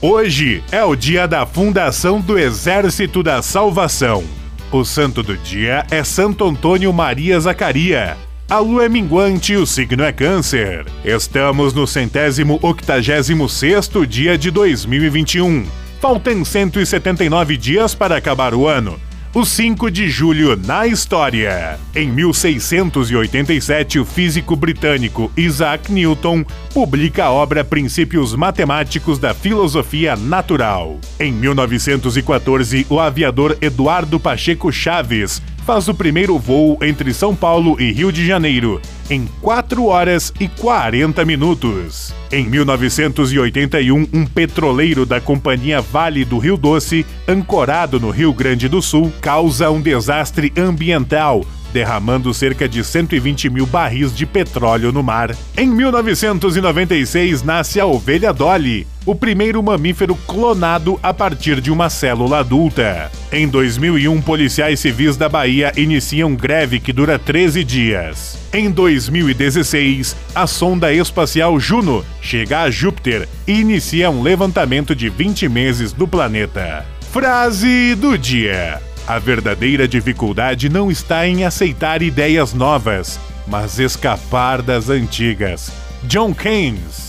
Hoje é o dia da fundação do Exército da Salvação. O santo do dia é Santo Antônio Maria Zacaria. A lua é minguante e o signo é câncer. Estamos no centésimo octagésimo sexto dia de 2021. Faltam 179 dias para acabar o ano o 5 de julho na história. Em 1687, o físico britânico Isaac Newton publica a obra Princípios Matemáticos da Filosofia Natural. Em 1914, o aviador Eduardo Pacheco Chaves faz o primeiro voo entre São Paulo e Rio de Janeiro, em 4 horas e 40 minutos. Em 1981, um petroleiro da Companhia Vale do Rio Doce, ancorado no Rio Grande do Sul, causa um desastre ambiental derramando cerca de 120 mil barris de petróleo no mar. Em 1996 nasce a ovelha Dolly, o primeiro mamífero clonado a partir de uma célula adulta. Em 2001, policiais civis da Bahia iniciam greve que dura 13 dias. Em 2016, a sonda espacial Juno chega a Júpiter e inicia um levantamento de 20 meses do planeta. Frase do dia. A verdadeira dificuldade não está em aceitar ideias novas, mas escapar das antigas. John Keynes